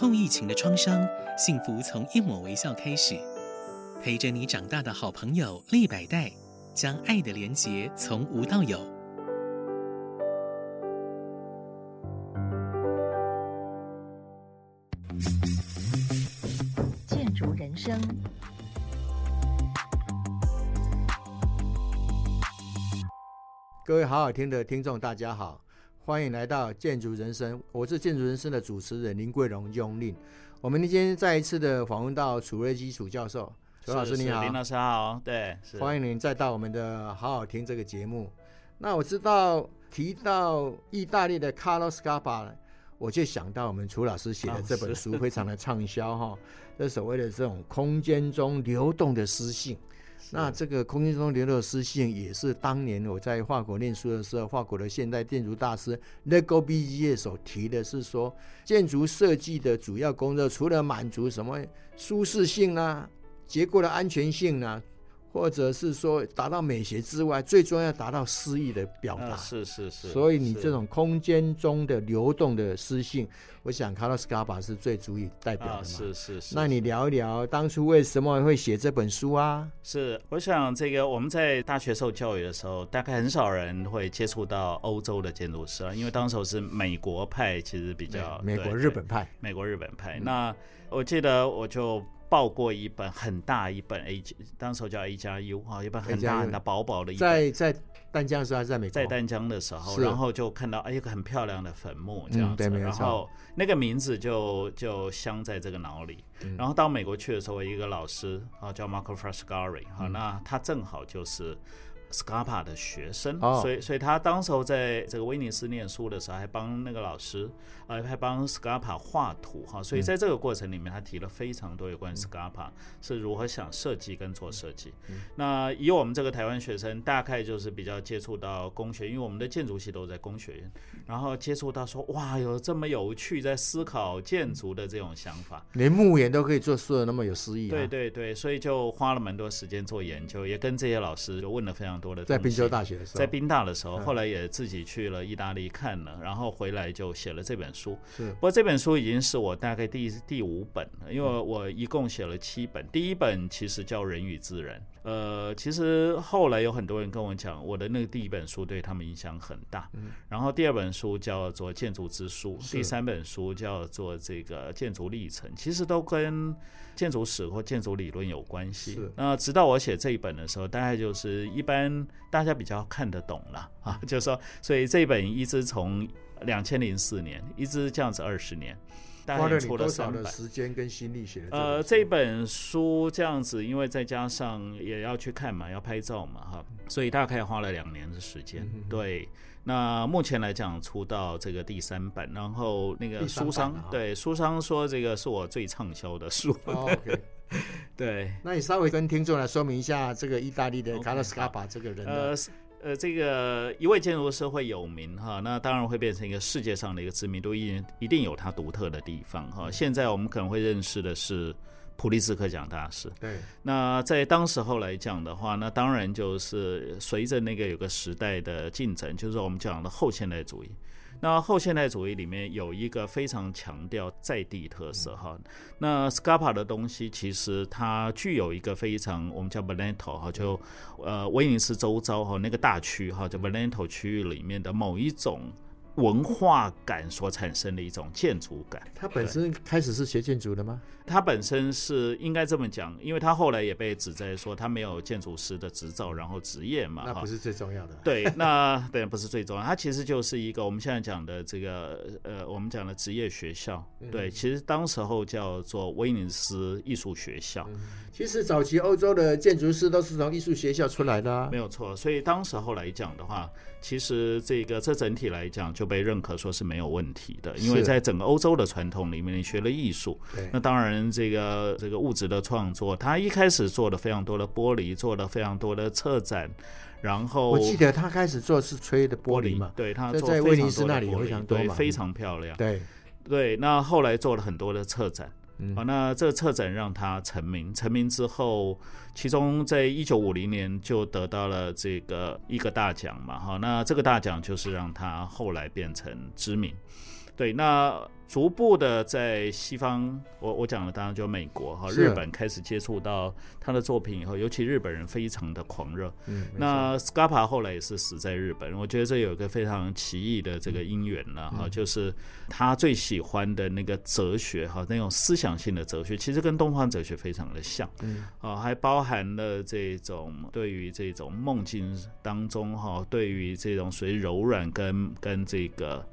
后疫情的创伤，幸福从一抹微笑开始。陪着你长大的好朋友立百代，将爱的连结从无到有。建筑人生，各位好好听的听众，大家好。欢迎来到建筑人生，我是建筑人生的主持人林桂荣用令。我们今天再一次的访问到楚瑞基楚教授，楚老师你好，林老师好，对，欢迎您再到我们的好好听这个节目。那我知道提到意大利的 Carlo Scarpa，我就想到我们楚老师写的这本书非常的畅销哈，这所谓的这种空间中流动的诗性。那这个空间中流的诗性，也是当年我在法国念书的时候，法国的现代建筑大师 l e g o b g 所提的是说，建筑设计的主要工作，除了满足什么舒适性啊、结构的安全性啊。或者是说达到美学之外，最重要达到诗意的表达。是是是。所以你这种空间中的流动的诗性，我想卡洛斯卡巴是最足以代表的嘛。是是是。那你聊一聊当初为什么会写这本书啊？是，我想这个我们在大学受教育的时候，大概很少人会接触到欧洲的建筑师啊，因为当时是美国派，其实比较美国日本派，美国日本派。那我记得我就。报过一本很大一本 A，当时叫 A 加 U 哈，一本很大很大薄薄的一本。在在丹江的时候还是在美国？在丹江的时候，然后就看到哎一个很漂亮的坟墓这样子，嗯、然后那个名字就就镶在这个脑里。嗯、然后到美国去的时候，我一个老师啊叫 Marco Frascari 哈，那他正好就是。Scarpa 的学生，所以所以他当时候在这个威尼斯念书的时候，还帮那个老师，呃，还帮 Scarpa 画图哈。所以在这个过程里面，他提了非常多有关于 Scarpa 是如何想设计跟做设计。那以我们这个台湾学生，大概就是比较接触到工学，因为我们的建筑系都在工学院，然后接触到说，哇，有这么有趣在思考建筑的这种想法，连墓园都可以做出的那么有诗意。对对对，所以就花了蛮多时间做研究，也跟这些老师就问了非常多的，在宾州大学的时候，在宾大的时候，后来也自己去了意大利看了，然后回来就写了这本书。是，不过这本书已经是我大概第第五本了，因为我一共写了七本。第一本其实叫《人与自然》，呃，其实后来有很多人跟我讲，我的那个第一本书对他们影响很大。然后第二本书叫做《建筑之书》，第三本书叫做这个《建筑历程》，其实都跟建筑史或建筑理论有关系。那直到我写这一本的时候，大概就是一般大家比较看得懂了 啊，就是说，所以这一本一直从两千零四年一直这样子二十年，大概。花了你多少的时间跟心力写的？呃，这本书这样子，因为再加上也要去看嘛，要拍照嘛，哈，所以大概花了两年的时间。对。那目前来讲，出到这个第三本，然后那个书商对书商说，这个是我最畅销的书。Oh, OK，对，那你稍微跟听众来说明一下，这个意大利的卡洛斯卡巴这个人。呃呃，这个一位建筑师会有名哈，那当然会变成一个世界上的一个知名度，一一定有它独特的地方哈。现在我们可能会认识的是。普利兹克奖大师。对，那在当时候来讲的话，那当然就是随着那个有个时代的进程，就是我们讲的后现代主义。那后现代主义里面有一个非常强调在地特色哈。那 Scarpa 的东西其实它具有一个非常我们叫 Veneto 哈，就呃威尼斯周遭哈那个大区哈，叫 Veneto 区域里面的某一种。文化感所产生的一种建筑感。他本身开始是学建筑的吗？他本身是应该这么讲，因为他后来也被指责说他没有建筑师的执照，然后职业嘛。那不是最重要的。对，那 当然不是最重要。他其实就是一个我们现在讲的这个呃，我们讲的职业学校。对，其实当时候叫做威尼斯艺术学校。其实早期欧洲的建筑师都是从艺术学校出来的啊。没有错。所以当时候来讲的话，其实这个这整体来讲就。被认可说是没有问题的，因为在整个欧洲的传统里面，你学了艺术，那当然这个这个物质的创作，他一开始做了非常多的玻璃，做了非常多的策展，然后我记得他开始做是吹的玻璃嘛，对，他做在威尼斯那里非常多对，非常漂亮，对。对，那后来做了很多的策展。好、那这个策展让他成名，成名之后，其中在一九五零年就得到了这个一个大奖嘛，哈，那这个大奖就是让他后来变成知名。对，那。逐步的在西方，我我讲的当然就美国哈，日本开始接触到他的作品以后，尤其日本人非常的狂热。嗯，那 Scarpa 后来也是死在日本，我觉得这有一个非常奇异的这个因缘了哈，就是他最喜欢的那个哲学哈，那种思想性的哲学，其实跟东方哲学非常的像。嗯，啊，还包含了这种对于这种梦境当中哈，对于这种属于柔软跟跟这个。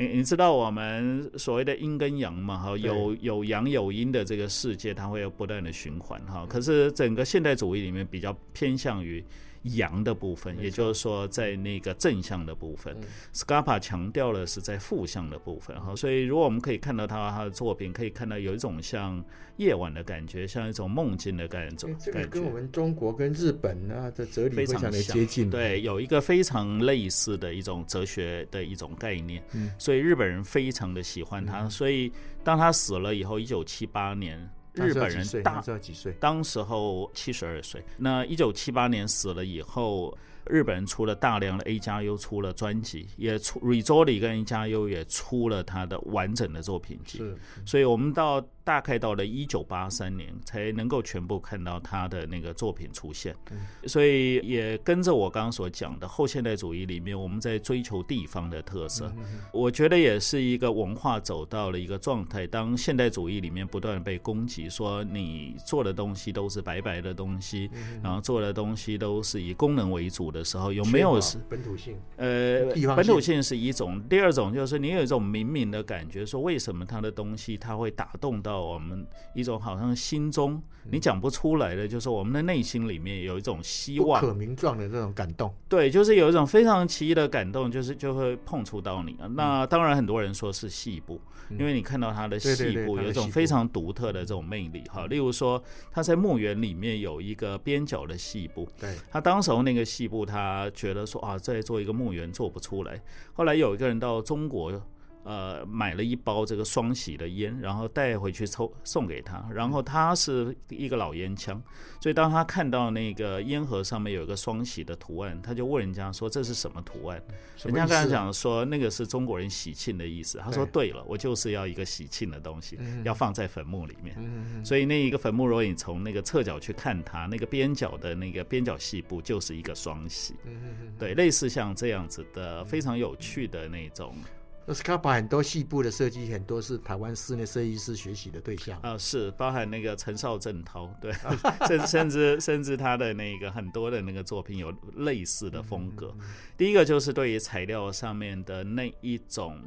你你知道我们所谓的阴跟阳嘛？哈，有有阳有阴的这个世界，它会有不断的循环哈。可是整个现代主义里面比较偏向于。阳的部分，也就是说，在那个正向的部分，Scarpa 强调的是在负向的部分哈。所以，如果我们可以看到他他的作品，可以看到有一种像夜晚的感觉，像一种梦境的感觉。这个跟我们中国跟日本啊的哲理非常的接近。对，有一个非常类似的一种哲学的一种概念。嗯所以日本人非常的喜欢他。所以当他死了以后，一九七八年。日本人大几岁？当时候七十二岁。那一九七八年死了以后，日本人出了大量的 A 加 U 出了专辑，也出 Rizzoli 跟 A 加 U 也出了他的完整的作品集。是，所以我们到。大概到了一九八三年才能够全部看到他的那个作品出现，所以也跟着我刚刚所讲的后现代主义里面，我们在追求地方的特色，我觉得也是一个文化走到了一个状态。当现代主义里面不断被攻击，说你做的东西都是白白的东西，然后做的东西都是以功能为主的时候，有没有是本土性？呃，本土性是一种，第二种就是你有一种明明的感觉，说为什么他的东西他会打动到。我们一种好像心中你讲不出来的，就是我们的内心里面有一种希望，不可名状的这种感动。对，就是有一种非常奇异的感动，就是就会碰触到你。那当然，很多人说是细部，因为你看到他的细部有一种非常独特的这种魅力。哈，例如说他在墓园里面有一个边角的细部，对，他当时候那个细部，他觉得说啊，在做一个墓园做不出来。后来有一个人到中国。呃，买了一包这个双喜的烟，然后带回去抽送给他。然后他是一个老烟枪，所以当他看到那个烟盒上面有一个双喜的图案，他就问人家说：“这是什么图案？”人家跟他讲说：“那个是中国人喜庆的意思。”他说：“对了，我就是要一个喜庆的东西，要放在坟墓里面。”所以那一个坟墓，如果你从那个侧角去看它，那个边角的那个边角细部就是一个双喜。对，类似像这样子的非常有趣的那种。斯卡帕很多细部的设计，很多是台湾室内设计师学习的对象啊，是包含那个陈少正涛，对，甚 甚至甚至他的那个很多的那个作品有类似的风格。第一个就是对于材料上面的那一种。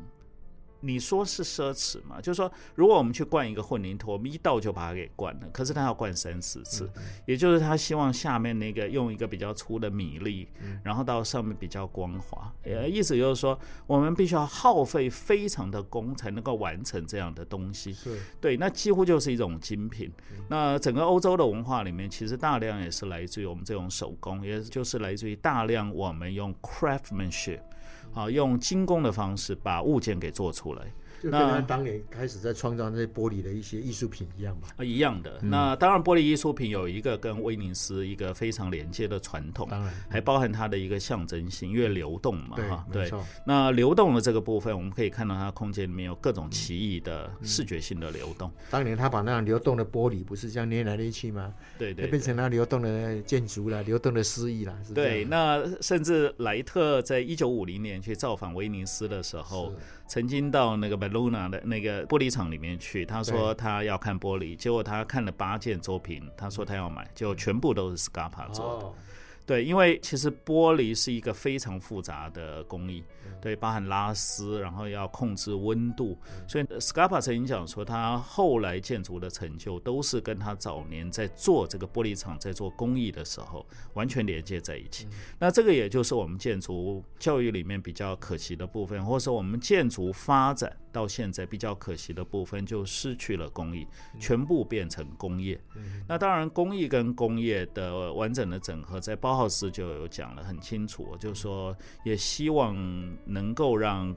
你说是奢侈吗？就是说，如果我们去灌一个混凝土，我们一倒就把它给灌了。可是他要灌三四次，也就是他希望下面那个用一个比较粗的米粒，然后到上面比较光滑。呃，意思就是说，我们必须要耗费非常的工才能够完成这样的东西。对，那几乎就是一种精品。那整个欧洲的文化里面，其实大量也是来自于我们这种手工，也就是来自于大量我们用 craftsmanship。啊，用精工的方式把物件给做出来。就跟他当年开始在创造那些玻璃的一些艺术品一样嘛？啊，一样的。那当然，玻璃艺术品有一个跟威尼斯一个非常连接的传统，当然还包含它的一个象征性，因为流动嘛，哈，对。那流动的这个部分，我们可以看到它空间里面有各种奇异的视觉性的流动。当年他把那样流动的玻璃不是这样捏来捏去吗？对对，变成了流动的建筑了，流动的诗意了。对，那甚至莱特在一九五零年去造访威尼斯的时候。曾经到那个 Belluna 的那个玻璃厂里面去，他说他要看玻璃，结果他看了八件作品，他说他要买，就全部都是 Scarpa 做的。对，因为其实玻璃是一个非常复杂的工艺，对，包含拉丝，然后要控制温度，所以 Scarpa 曾经讲说，他后来建筑的成就都是跟他早年在做这个玻璃厂在做工艺的时候完全连接在一起。那这个也就是我们建筑教育里面比较可惜的部分，或者说我们建筑发展到现在比较可惜的部分，就失去了工艺，全部变成工业。那当然，工艺跟工业的完整的整合在包。浩斯就有讲了很清楚，就是说也希望能够让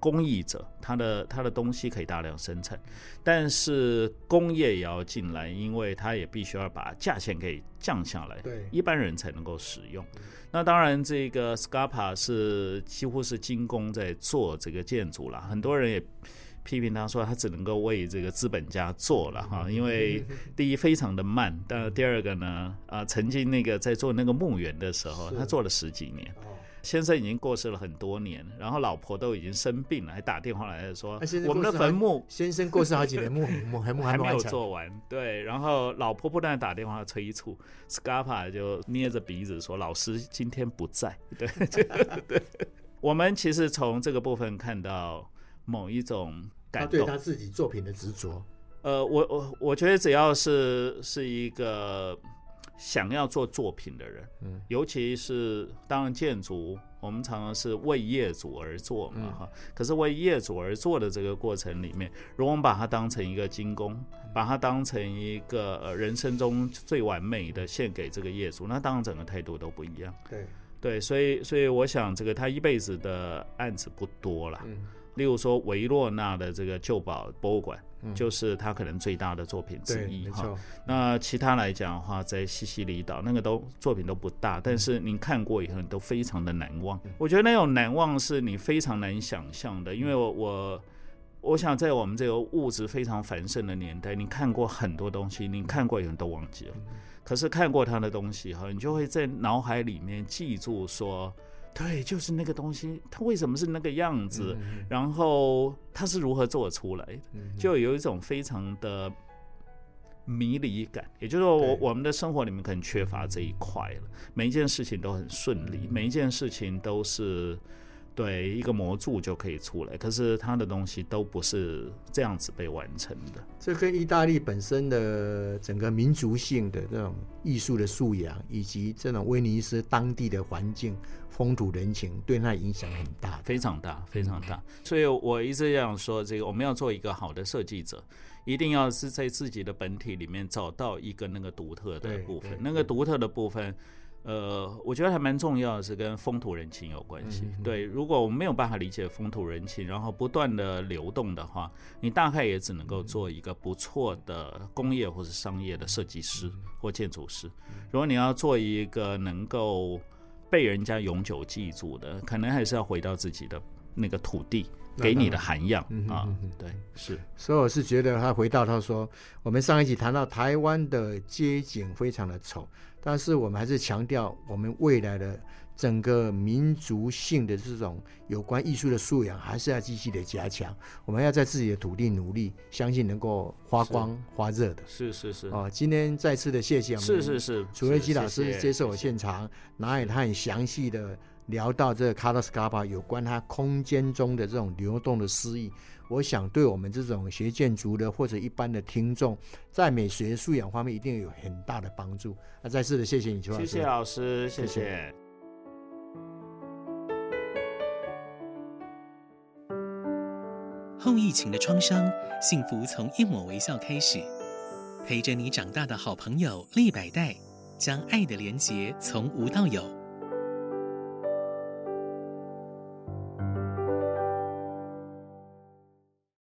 工艺者，他的他的东西可以大量生产，但是工业也要进来，因为他也必须要把价钱给降下来，对，一般人才能够使用。那当然，这个 Scarpa 是几乎是精工在做这个建筑了，很多人也。批评他说，他只能够为这个资本家做了哈，因为第一非常的慢，但第二个呢，啊，曾经那个在做那个墓园的时候，他做了十几年，先生已经过世了很多年，然后老婆都已经生病了，还打电话来说，我们的坟墓先生过世好几年，墓墓还 还没有做完，对，然后老婆不断打电话催促，Scarpa 就捏着鼻子说，老师今天不在，对，对，我们其实从这个部分看到。某一种感动，他对他自己作品的执着。呃，我我我觉得只要是是一个想要做作品的人，嗯，尤其是当然建筑，我们常常是为业主而做嘛，哈、嗯。可是为业主而做的这个过程里面，如果我们把它当成一个精工，把它当成一个呃人生中最完美的献给这个业主，那当然整个态度都不一样。对对，所以所以我想，这个他一辈子的案子不多了。嗯例如说维洛纳的这个旧宝博物馆，就是他可能最大的作品之一哈。那其他来讲的话，在西西里岛那个都作品都不大，但是您看过以后都非常的难忘。我觉得那种难忘是你非常难想象的，因为我我我想在我们这个物质非常繁盛的年代，你看过很多东西，你看过以后都忘记了。可是看过他的东西哈，你就会在脑海里面记住说。对，就是那个东西，它为什么是那个样子？嗯、然后它是如何做出来的？嗯、就有一种非常的迷离感。也就是说我，我我们的生活里面可能缺乏这一块了。每一件事情都很顺利，每一件事情都是。对，一个模柱就可以出来，可是它的东西都不是这样子被完成的。这跟意大利本身的整个民族性的这种艺术的素养，以及这种威尼斯当地的环境、风土人情，对他影响很大，非常大，非常大。所以我一直这样说，这个我们要做一个好的设计者，一定要是在自己的本体里面找到一个那个独特的部分，那个独特的部分。呃，我觉得还蛮重要的是跟风土人情有关系。嗯、对，如果我们没有办法理解风土人情，然后不断的流动的话，你大概也只能够做一个不错的工业或是商业的设计师或建筑师。如果你要做一个能够被人家永久记住的，可能还是要回到自己的那个土地给你的涵养啊。对，是。所以我是觉得他回到他说，我们上一集谈到台湾的街景非常的丑。但是我们还是强调，我们未来的整个民族性的这种有关艺术的素养，还是要继续的加强。我们要在自己的土地努力，相信能够发光发热的。是是是。哦，今天再次的谢谢我们。是是是。楚瑞基老师接受我现场，然后他很详细的聊到这个 Carlo Scarpa 有关他空间中的这种流动的诗意。我想对我们这种学建筑的或者一般的听众，在美学素养方面一定有很大的帮助。那再次的谢谢你，邱老师。谢谢老师，谢谢。谢谢。后疫情的创伤，幸福从一抹微笑开始。陪着你长大的好朋友利百代，将爱的连结从无到有。